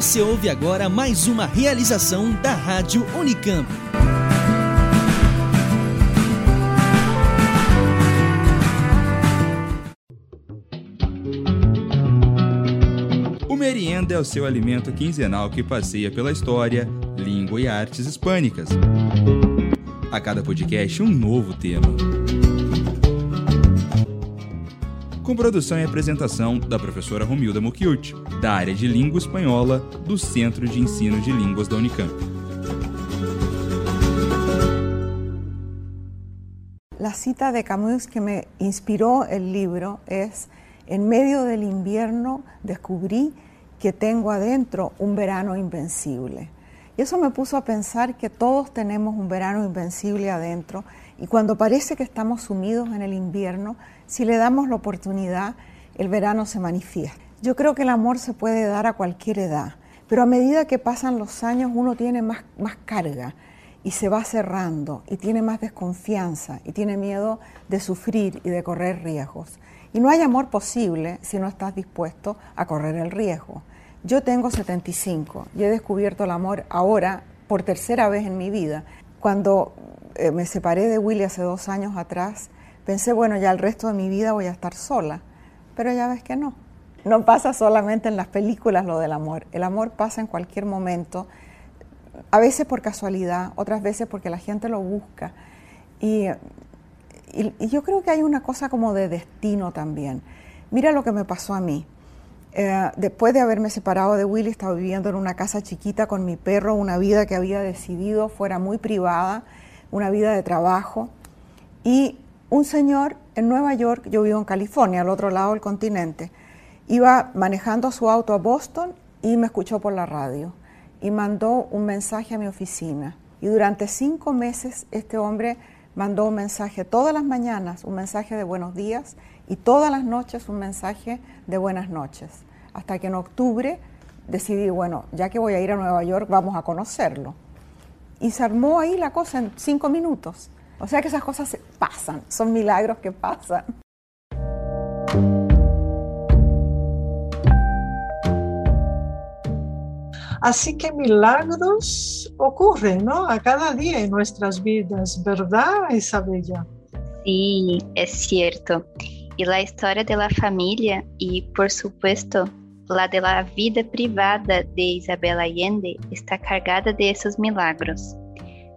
Você ouve agora mais uma realização da Rádio Unicamp. O merienda é o seu alimento quinzenal que passeia pela história, língua e artes hispânicas. A cada podcast, um novo tema. Com produção e apresentação da professora Romilda Mucchiuti, da área de língua espanhola do Centro de Ensino de Línguas da Unicamp. La cita de Camus que me inspiró el libro es, en medio del invierno descubrí que tengo adentro un verano invencible. Y eso me puso a pensar que todos tenemos un verano invencible adentro y cuando parece que estamos sumidos en el invierno, si le damos la oportunidad, el verano se manifiesta. Yo creo que el amor se puede dar a cualquier edad, pero a medida que pasan los años uno tiene más, más carga y se va cerrando y tiene más desconfianza y tiene miedo de sufrir y de correr riesgos. Y no hay amor posible si no estás dispuesto a correr el riesgo. Yo tengo 75 y he descubierto el amor ahora por tercera vez en mi vida. Cuando eh, me separé de Willy hace dos años atrás, pensé, bueno, ya el resto de mi vida voy a estar sola. Pero ya ves que no. No pasa solamente en las películas lo del amor. El amor pasa en cualquier momento, a veces por casualidad, otras veces porque la gente lo busca. Y, yo creo que hay una cosa como de destino también. Mira lo que me pasó a mí. Eh, después de haberme separado de Willy, estaba viviendo en una casa chiquita con mi perro, una vida que había decidido fuera muy privada, una vida de trabajo. Y un señor en Nueva York, yo vivo en California, al otro lado del continente, iba manejando su auto a Boston y me escuchó por la radio y mandó un mensaje a mi oficina. Y durante cinco meses este hombre mandó un mensaje todas las mañanas, un mensaje de buenos días y todas las noches un mensaje de buenas noches. Hasta que en octubre decidí, bueno, ya que voy a ir a Nueva York, vamos a conocerlo. Y se armó ahí la cosa en cinco minutos. O sea que esas cosas pasan, son milagros que pasan. Así que milagros ocurren, ¿no? A cada día en nuestras vidas, ¿verdad, Isabella? Sí, es cierto. Y la historia de la familia y, por supuesto, la de la vida privada de Isabel Allende está cargada de esos milagros,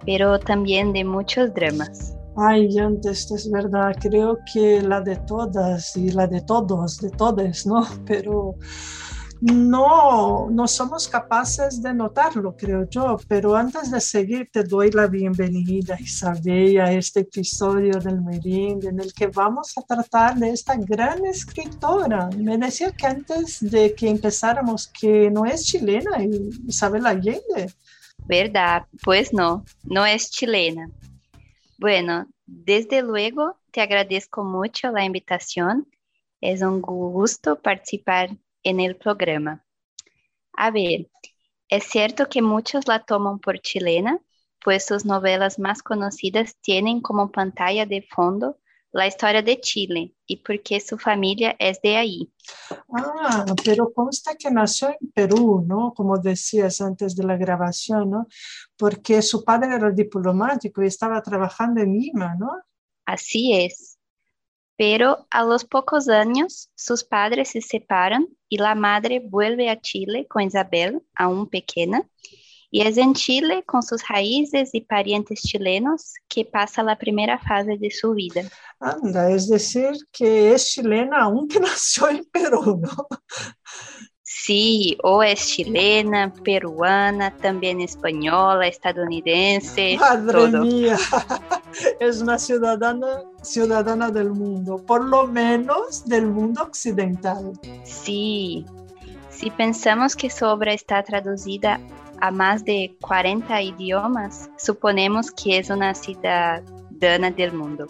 pero también de muchos dramas. Ay, antes es verdad, creo que la de todas y la de todos, de todas, ¿no? Pero no, no somos capaces de notarlo, creo yo. Pero antes de seguir, te doy la bienvenida, Isabel, a este episodio del Meringue en el que vamos a tratar de esta gran escritora. Me decía que antes de que empezáramos que no es chilena, Isabel Allende. Verdad, pues no, no es chilena. Bueno, desde luego te agradezco mucho la invitación. Es un gusto participar en el programa. A ver, es cierto que muchos la toman por chilena, pues sus novelas más conocidas tienen como pantalla de fondo la historia de Chile y porque su familia es de ahí. Ah, pero consta que nació en Perú, ¿no? Como decías antes de la grabación, ¿no? Porque su padre era diplomático y estaba trabajando en Lima, ¿no? Así es. Pero a los pocos años sus padres se separan y la madre vuelve a Chile con Isabel, aún pequeña, y es en Chile, con sus raíces y parientes chilenos, que pasa la primera fase de su vida. Anda, es decir, que es chilena aunque nació en Perú, ¿no? Sí, o es chilena, peruana, también española, estadounidense. Madre todo. mía, es una ciudadana, ciudadana del mundo, por lo menos del mundo occidental. Sí, si pensamos que su obra está traducida a más de 40 idiomas, suponemos que es una ciudadana del mundo.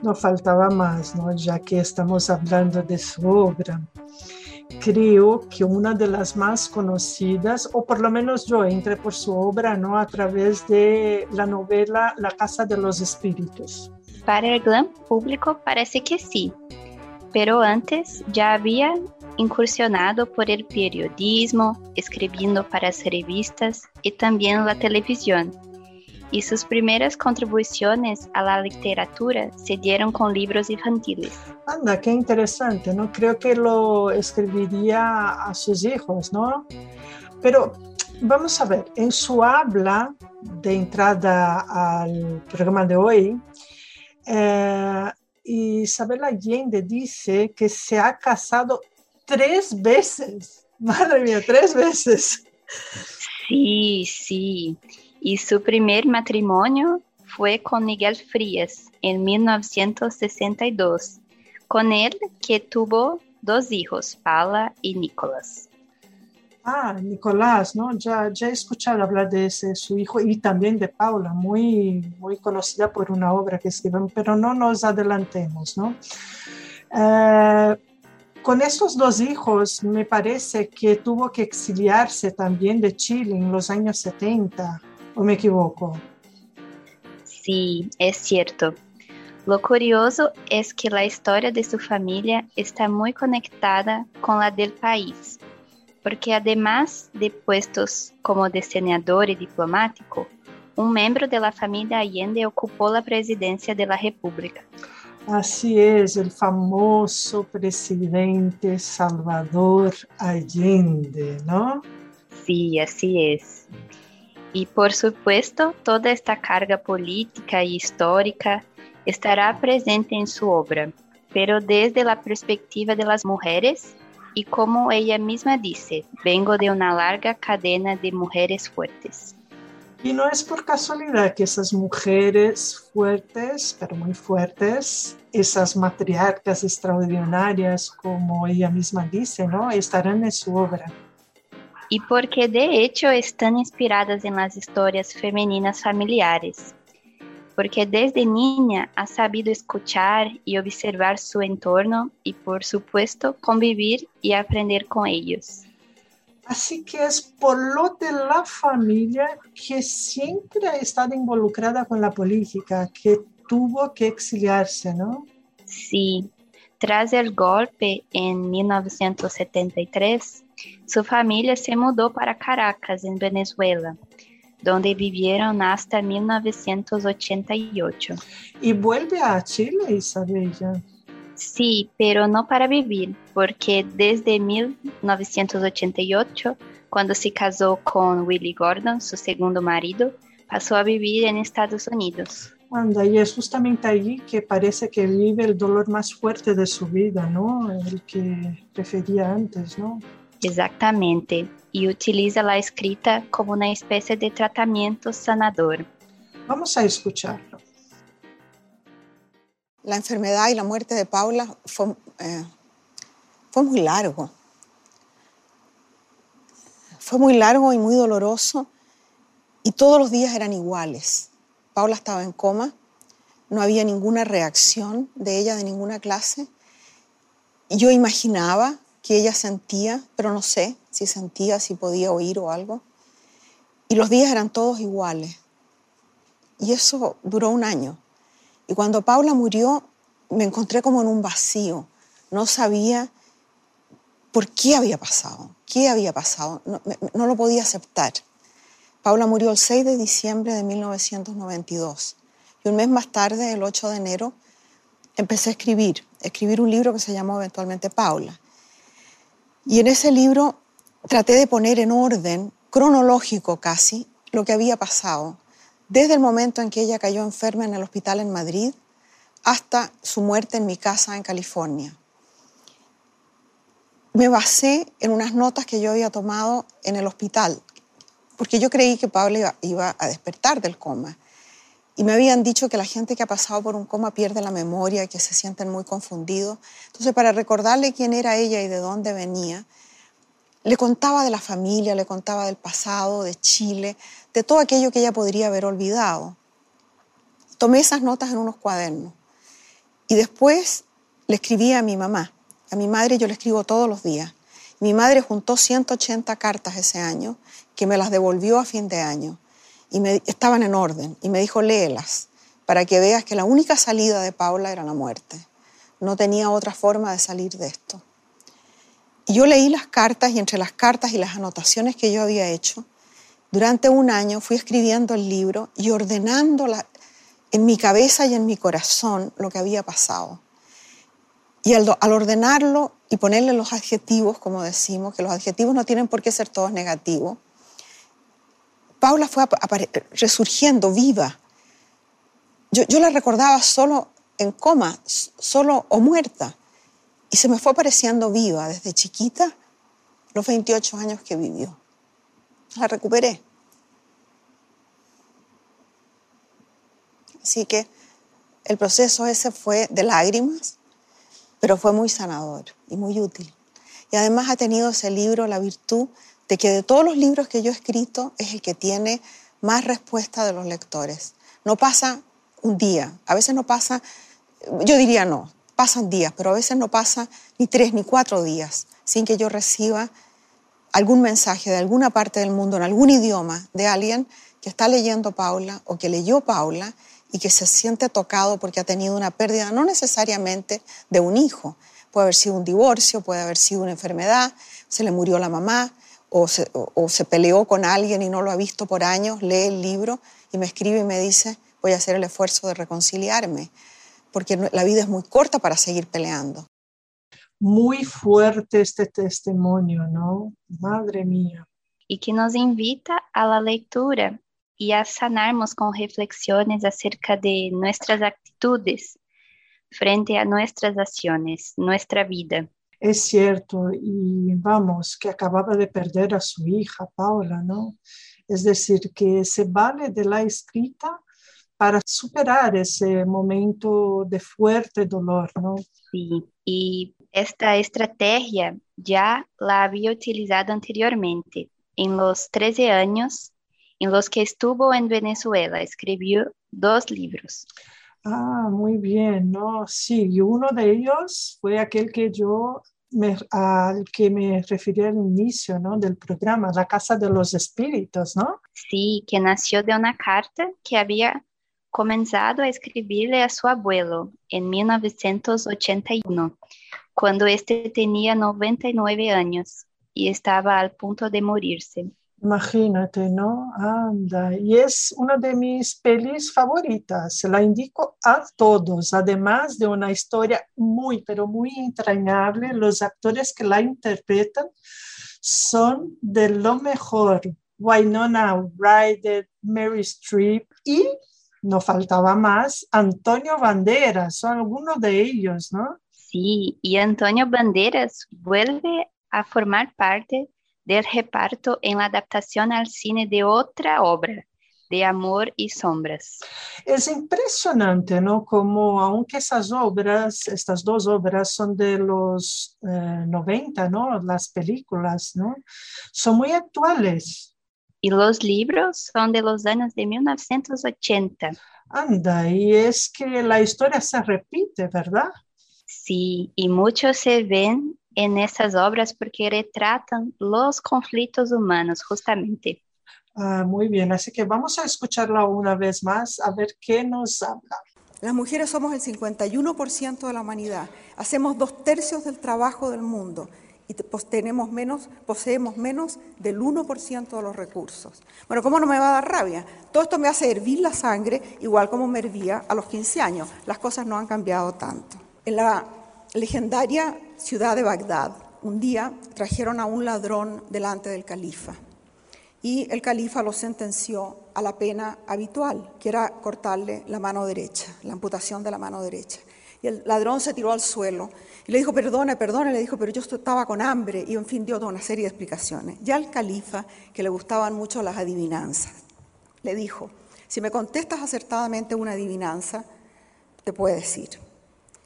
No faltaba más, ¿no? Ya que estamos hablando de su obra. Creo que una de las más conocidas, o por lo menos yo entré por su obra, ¿no? A través de la novela La Casa de los Espíritus. Para el gran público parece que sí, pero antes ya había incursionado por el periodismo, escribiendo para las revistas y también la televisión. Y sus primeras contribuciones a la literatura se dieron con libros infantiles. Anda, qué interesante, ¿no? Creo que lo escribiría a sus hijos, ¿no? Pero vamos a ver, en su habla de entrada al programa de hoy, eh, Isabel Allende dice que se ha casado tres veces. Madre mía, tres veces. Sí, sí. Y su primer matrimonio fue con Miguel Frías en 1962. Con él que tuvo dos hijos, Paula y Nicolás. Ah, Nicolás, ¿no? Ya, he escuchado hablar de ese, su hijo, y también de Paula, muy, muy conocida por una obra que escriben, pero no nos adelantemos, ¿no? Eh, con estos dos hijos, me parece que tuvo que exiliarse también de Chile en los años 70, ¿o me equivoco? Sí, es cierto. Lo curioso es que la historia de su familia está muy conectada con la del país porque además de puestos como senador y diplomático, un miembro de la familia Allende ocupó la presidencia de la República. Así es, el famoso presidente Salvador Allende, ¿no? Sí, así es. Y por supuesto, toda esta carga política y histórica estará presente en su obra, pero desde la perspectiva de las mujeres y como ella misma dice, vengo de una larga cadena de mujeres fuertes. Y no es por casualidad que esas mujeres fuertes, pero muy fuertes, esas matriarcas extraordinarias, como ella misma dice, ¿no? estarán en su obra. Y porque de hecho están inspiradas en las historias femeninas familiares, porque desde niña ha sabido escuchar y observar su entorno y por supuesto convivir y aprender con ellos. Así que es por lo de la familia que siempre ha estado involucrada con la política, que tuvo que exiliarse, ¿no? Sí, tras el golpe en 1973, su familia se mudó para Caracas, en Venezuela donde vivieron hasta 1988. ¿Y vuelve a Chile, Isabel? Sí, pero no para vivir, porque desde 1988, cuando se casó con Willie Gordon, su segundo marido, pasó a vivir en Estados Unidos. Anda, y es justamente allí que parece que vive el dolor más fuerte de su vida, ¿no? El que prefería antes, ¿no? Exactamente, y utiliza la escrita como una especie de tratamiento sanador. Vamos a escucharlo. La enfermedad y la muerte de Paula fue, eh, fue muy largo. Fue muy largo y muy doloroso y todos los días eran iguales. Paula estaba en coma, no había ninguna reacción de ella de ninguna clase. Yo imaginaba que ella sentía, pero no sé si sentía, si podía oír o algo. Y los días eran todos iguales. Y eso duró un año. Y cuando Paula murió, me encontré como en un vacío. No sabía por qué había pasado, qué había pasado. No, lo podía aceptar. Paula murió el 6 de diciembre de 1992. Y un mes más tarde, el 8 de enero, empecé a escribir, escribir un libro que se llamó eventualmente Paula. Y en ese libro traté de poner en orden, cronológico casi, lo que había pasado, desde el momento en que ella cayó enferma en el hospital en Madrid hasta su muerte en mi casa en California. Me basé en unas notas que yo había tomado en el hospital, porque yo creí que Pablo iba, iba a despertar del coma. Y me habían dicho que la gente que ha pasado por un coma pierde la memoria, que se sienten muy confundidos. Entonces, para recordarle quién era ella y de dónde venía, le contaba de la familia, le contaba del pasado, de Chile, de todo aquello que ella podría haber olvidado. Tomé esas notas en unos cuadernos y después le escribí a mi mamá. A mi madre yo le escribo todos los días. Mi madre juntó 180 cartas ese año que me las devolvió a fin de año y estaban en orden y me dijo léelas para que veas que la única salida de Paula era la muerte. no tenía otra forma de salir de esto. Y yo leí las cartas y entre las cartas y las anotaciones que yo había hecho, durante un año fui escribiendo el libro y ordenando en mi cabeza y en mi corazón lo que había pasado. Y al, ordenarlo y ponerle los adjetivos, como decimos, que los adjetivos no tienen por qué ser todos negativos, Paula fue resurgiendo viva. Yo, la recordaba solo en coma, solo o muerta. Y se me fue apareciendo viva desde chiquita los 28 años que vivió. La recuperé. Así que el proceso ese fue de lágrimas, pero fue muy sanador y muy útil. Y además ha tenido ese libro la virtud de que de todos los libros que yo he escrito es el que tiene más respuesta de los lectores. No pasa un día, a veces no pasa yo diría no, pasan días, pero a veces no pasa ni tres ni cuatro días sin que yo reciba algún mensaje de alguna parte del mundo en algún idioma de alguien que está leyendo Paula o que leyó Paula y que se siente tocado porque ha tenido una pérdida, no necesariamente de un hijo, puede haber sido un divorcio, puede haber sido una enfermedad, se le murió la mamá o se, o se peleó con alguien y no lo ha visto por años, lee el libro y me escribe y me dice, voy a hacer el esfuerzo de reconciliarme porque la vida es muy corta para seguir peleando. Muy fuerte este testimonio, ¿no? Madre mía. Y que nos invita a la lectura y a sanarnos con reflexiones acerca de nuestras actitudes frente a nuestras acciones, nuestra vida. Es cierto, y vamos, que acababa de perder a su hija, Paula, ¿no? Es decir, que se vale de la escrita para superar ese momento de fuerte dolor, ¿no? Sí, y esta estrategia ya la había utilizado anteriormente. En los 13 años en los que estuvo en Venezuela, escribió dos libros. Ah, muy bien, ¿no? Sí, y uno de ellos fue aquel que yo me, al que me referí al inicio ¿no? del programa, La Casa de los Espíritus, ¿no? Sí, que nació de una carta que había comenzado a escribirle a su abuelo en 1981, cuando este tenía 99 años y estaba al punto de morirse. Imagínate, ¿no? Anda, y es una de mis pelis favoritas, la indico a todos, además de una historia muy, pero muy entrañable. Los actores que la interpretan son de lo mejor. Wynonna Ryder, Mary Streep y no faltaba más, Antonio Banderas, son algunos de ellos, ¿no? Sí, y Antonio Banderas vuelve a formar parte del reparto en la adaptación al cine de otra obra, de Amor y Sombras. Es impresionante, ¿no? Como aunque esas obras, estas dos obras son de los 90, eh, ¿no? Las películas, ¿no? Son muy actuales. Y los libros son de los años de 1980. Anda, y es que la historia se repite, ¿verdad? Sí, y muchos se ven en esas obras porque retratan los conflictos humanos, justamente. Ah, muy bien, así que vamos a escucharla una vez más a ver qué nos habla. Las mujeres somos el 51% de la humanidad, hacemos dos tercios del trabajo del mundo y pues, tenemos menos, poseemos menos del 1% de los recursos. Bueno, ¿cómo no me va a dar rabia? Todo esto me hace hervir la sangre igual como me hervía a los 15 años. Las cosas no han cambiado tanto. En la legendaria ciudad de Bagdad, un día trajeron a un ladrón delante del califa y el califa lo sentenció a la pena habitual, que era cortarle la mano derecha, la amputación de la mano derecha. Y el ladrón se tiró al suelo y le dijo, perdone, perdone, le dijo, pero yo estaba con hambre. Y en fin, dio una serie de explicaciones. Ya al califa, que le gustaban mucho las adivinanzas, le dijo, si me contestas acertadamente una adivinanza, te puedo decir.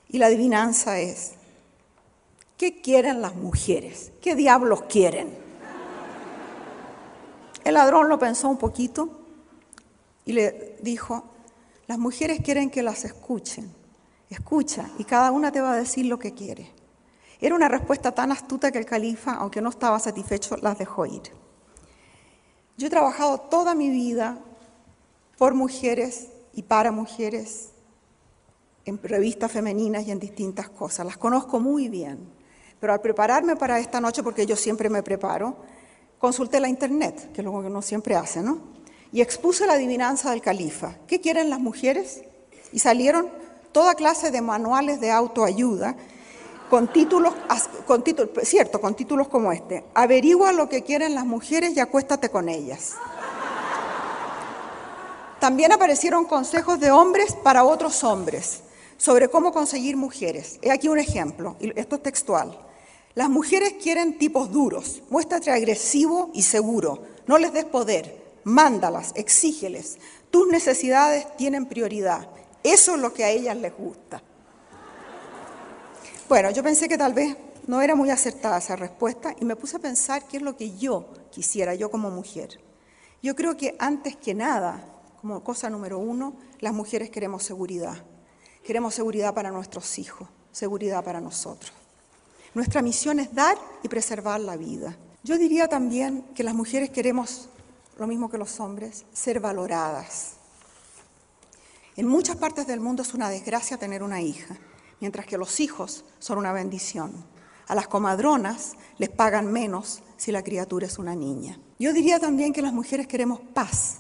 Y la adivinanza es, ¿qué quieren las mujeres? ¿Qué diablos quieren? El ladrón lo pensó un poquito y le dijo, las mujeres quieren que las escuchen Escucha y cada una te va a decir lo que quiere. Era una respuesta tan astuta que el califa, aunque no estaba satisfecho, las dejó ir. Yo he trabajado toda mi vida por mujeres y para mujeres en revistas femeninas y en distintas cosas. Las conozco muy bien. Pero al prepararme para esta noche, porque yo siempre me preparo, consulté la internet, que es lo que uno siempre hace, ¿no? Y expuse la adivinanza del califa. ¿Qué quieren las mujeres? Y salieron toda clase de manuales de autoayuda con títulos, con cierto, con títulos como este. Averigua lo que quieren las mujeres y acuéstate con ellas. También aparecieron consejos de hombres para otros hombres sobre cómo conseguir mujeres. He aquí un ejemplo, esto es textual. Las mujeres quieren tipos duros, muéstrate agresivo y seguro, no les des poder, mándalas, exígeles. Tus necesidades tienen prioridad. Eso es lo que a ellas les gusta. Bueno, yo pensé que tal vez no era muy acertada esa respuesta y me puse a pensar qué es lo que yo quisiera, yo como mujer. Yo creo que antes que nada, como cosa número uno, las mujeres queremos seguridad. Queremos seguridad para nuestros hijos, seguridad para nosotros. Nuestra misión es dar y preservar la vida. Yo diría también que las mujeres queremos, lo mismo que los hombres, ser valoradas. En muchas partes del mundo es una desgracia tener una hija mientras que los hijos son una bendición. A las comadronas les pagan menos si la criatura es una niña. Yo diría también que las mujeres queremos paz.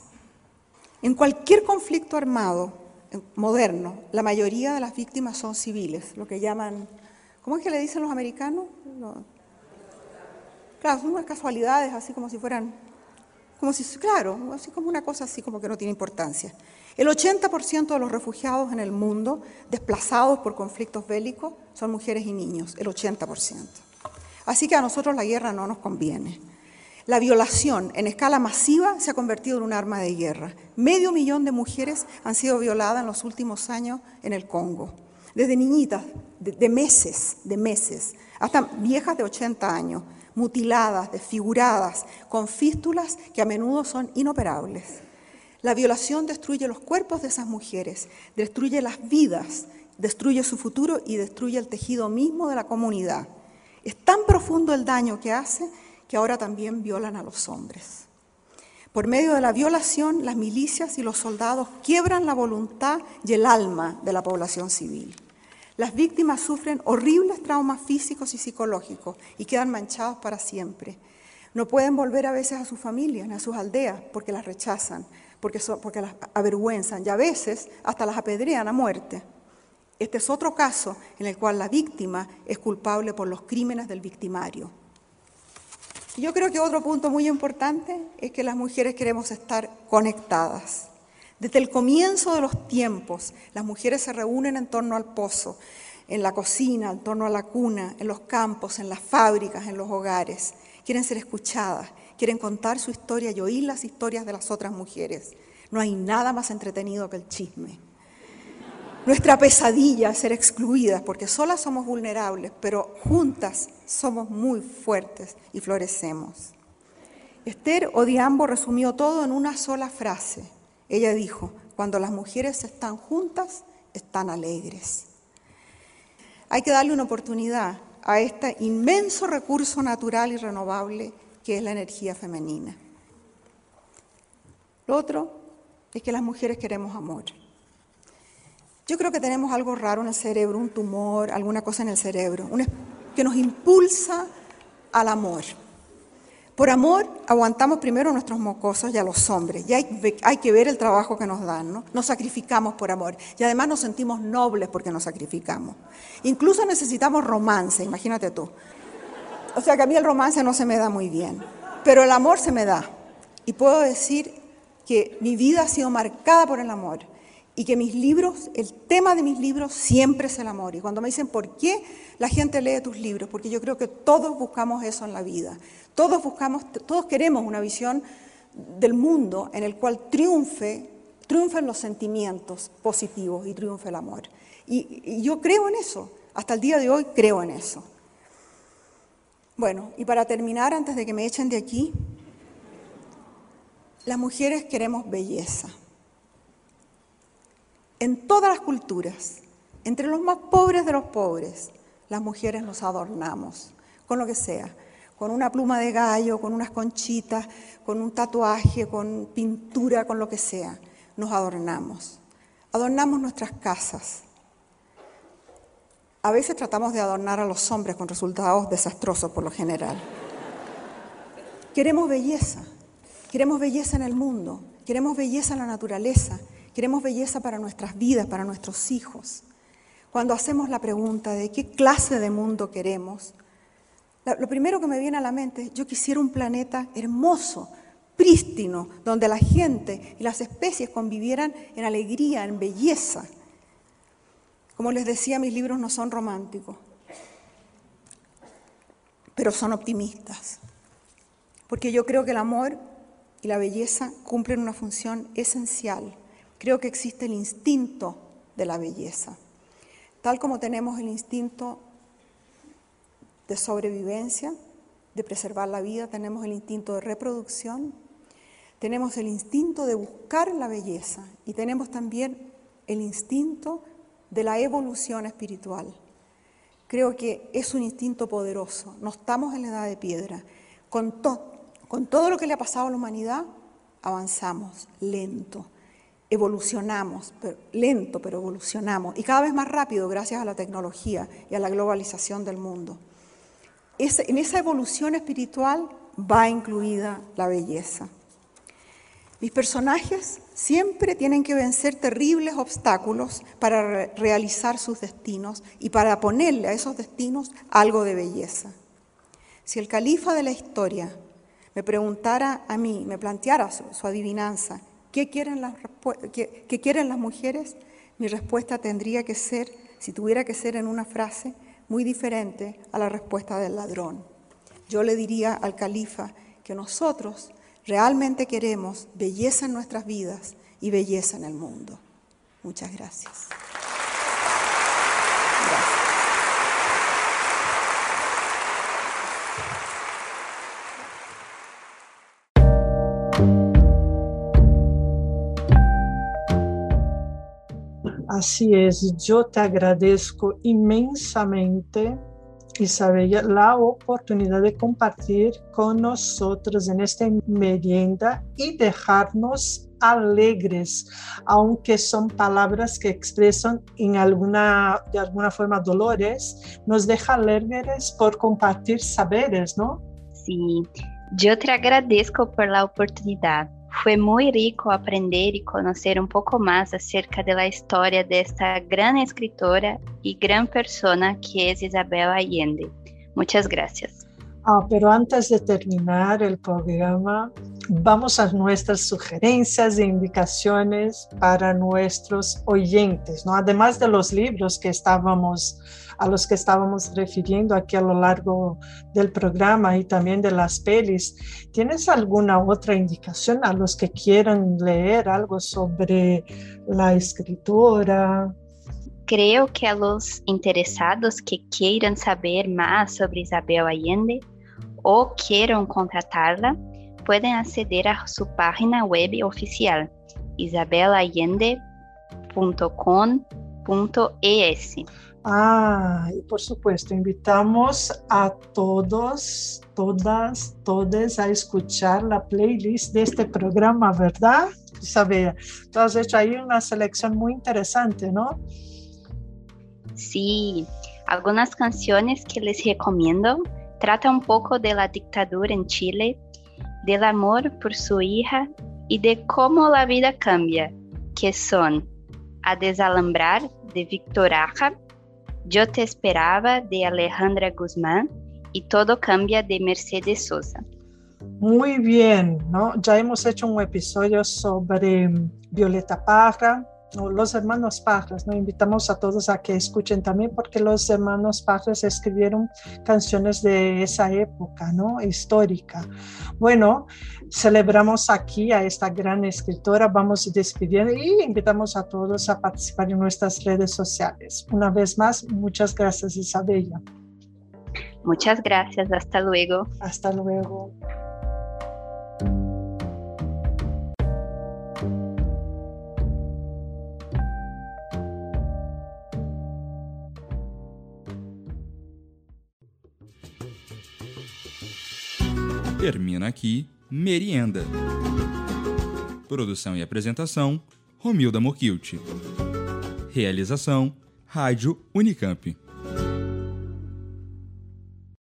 En cualquier conflicto armado eh, moderno, la mayoría de las víctimas son civiles, lo que llaman, ¿cómo es que le dicen los americanos? Claro, son unas casualidades, así como si fueran, como si, claro, así como una cosa así como que no tiene importancia. El 80% de los refugiados en el mundo, desplazados por conflictos bélicos, son mujeres y niños, el 80%. Así que a nosotros la guerra no nos conviene. La violación en escala masiva se ha convertido en un arma de guerra. Medio millón de mujeres han sido violadas en los últimos años en el Congo. Desde niñitas de, meses, de meses, hasta viejas de 80 años, mutiladas, desfiguradas, con fístulas que a menudo son inoperables. La violación destruye los cuerpos de esas mujeres, destruye las vidas, destruye su futuro y destruye el tejido mismo de la comunidad. Es tan profundo el daño que hace que ahora también violan a los hombres. Por medio de la violación, las milicias y los soldados quiebran la voluntad y el alma de la población civil. Las víctimas sufren horribles traumas físicos y psicológicos y quedan manchados para siempre. No pueden volver a veces a sus familias, a sus aldeas, porque las rechazan porque, porque las avergüenzan y a veces hasta las apedrean a muerte. Este es otro caso en el cual la víctima es culpable por los crímenes del victimario. Yo creo que otro punto muy importante es que las mujeres queremos estar conectadas. Desde el comienzo de los tiempos, las mujeres se reúnen en torno al pozo, en la cocina, en torno a la cuna, en los campos, en las fábricas, en los hogares. Quieren ser escuchadas, quieren contar su historia y oír las historias de las otras mujeres. No hay nada más entretenido que el chisme. Nuestra pesadilla es ser excluidas porque solas somos vulnerables, pero juntas somos muy fuertes y florecemos. Esther Odiambo resumió todo en una sola frase. Ella dijo, cuando las mujeres están juntas, están alegres. Hay que darle una oportunidad a este inmenso recurso natural y renovable que es la energía femenina. Lo otro es que las mujeres queremos amor. Yo creo que tenemos algo raro en el cerebro, un tumor, alguna cosa en el cerebro, que nos impulsa al amor. Por amor aguantamos primero a nuestros mocosos y a los hombres. Y hay, hay, que ver el trabajo que nos dan, ¿no? Nos sacrificamos por amor. Y además nos sentimos nobles porque nos sacrificamos. Incluso necesitamos romance, imagínate tú. O sea que a mí el romance no se me da muy bien, pero el amor se me da. Y puedo decir que mi vida ha sido marcada por el amor y que mis libros, el tema de mis libros siempre es el amor. Y cuando me dicen, ¿por qué la gente lee tus libros? Porque yo creo que todos buscamos eso en la vida. Todos buscamos, todos queremos una visión del mundo en el cual triunfe, triunfen los sentimientos positivos y triunfe el amor. Y, y yo creo en eso. Hasta el día de hoy creo en eso. Bueno, y para terminar, antes de que me echen de aquí, las mujeres queremos belleza. En todas las culturas, entre los más pobres de los pobres, las mujeres nos adornamos con lo que sea, con una pluma de gallo, con unas conchitas, con un tatuaje, con pintura, con lo que sea. Nos adornamos. Adornamos nuestras casas, A veces tratamos de adornar a los hombres con resultados desastrosos por lo general. Queremos belleza, queremos belleza en el mundo, queremos belleza en la naturaleza, queremos belleza para nuestras vidas, para nuestros hijos. Cuando hacemos la pregunta de qué clase de mundo queremos, lo primero que me viene a la mente es, yo quisiera un planeta hermoso, prístino, donde la gente y las especies convivieran en alegría, en belleza. Como les decía, mis libros no son románticos, pero son optimistas, porque yo creo que el amor y la belleza cumplen una función esencial. Creo que existe el instinto de la belleza, tal como tenemos el instinto de sobrevivencia, de preservar la vida, tenemos el instinto de reproducción, tenemos el instinto de buscar la belleza y tenemos también el instinto de la evolución espiritual. Creo que es un instinto poderoso. No estamos en la edad de piedra. Con, con todo lo que le ha pasado a la humanidad, avanzamos lento, evolucionamos, lento, pero evolucionamos. Y cada vez más rápido gracias a la tecnología y a la globalización del mundo. en esa evolución espiritual va incluida la belleza. Mis personajes siempre tienen que vencer terribles obstáculos para realizar sus destinos y para ponerle a esos destinos algo de belleza. Si el califa de la historia me preguntara a mí, me planteara su, adivinanza, ¿qué quieren, las, mujeres? Mi respuesta tendría que ser, si tuviera que ser en una frase, muy diferente a la respuesta del ladrón. Yo le diría al califa que nosotros realmente queremos belleza en nuestras vidas y belleza en el mundo. Muchas gracias. Así es, yo te agradezco inmensamente Isabella, la oportunidad de compartir con nosotros en esta merienda y dejarnos alegres, aunque son palabras que expresan en alguna, de alguna forma dolores, nos deja alegres por compartir saberes, ¿no? Sí, yo te agradezco por la oportunidad. Foi muito rico aprender e conhecer um pouco mais acerca da história desta grande escritora e grande persona que é Isabel Allende. Muitas gracias. Ah, pero antes de terminar el programa, vamos a nuestras sugerencias e indicaciones para nuestros oyentes, ¿no? Además de los libros que estábamos a los que estábamos refiriendo aquí a lo largo del programa y también de las pelis. ¿Tienes alguna otra indicación a los que quieran leer algo sobre la escritora? Creo que a los interesados que quieran saber más sobre Isabel Allende o quieran contratarla, pueden acceder a su página web oficial isabelayende.com.es. Ah, y por supuesto, invitamos a todos, todas, todos a escuchar la playlist de este programa, ¿verdad? Isabel, tú has hecho ahí una selección muy interesante, ¿no? Sí, algunas canciones que les recomiendo tratan un poco de la dictadura en Chile, del amor por su hija y de cómo la vida cambia, que son A Desalambrar de Victor Aja, Yo te esperaba de Alejandra Guzmán y Todo cambia de Mercedes Sosa. Muy bien, ¿no? Ya hemos hecho un episodio sobre Violeta Parra, los hermanos Parras, ¿no? Invitamos a todos a que escuchen también porque los hermanos Parras escribieron canciones de esa época, ¿no? Histórica. Bueno, celebramos aquí a esta gran escritora, vamos despidiendo y invitamos a todos a participar en nuestras redes sociales. Una vez más, muchas gracias Isabella. Muchas gracias, hasta luego. Hasta luego. Termina aqui Merienda. Produção e apresentação: Romilda Mokilt. Realização: Rádio Unicamp.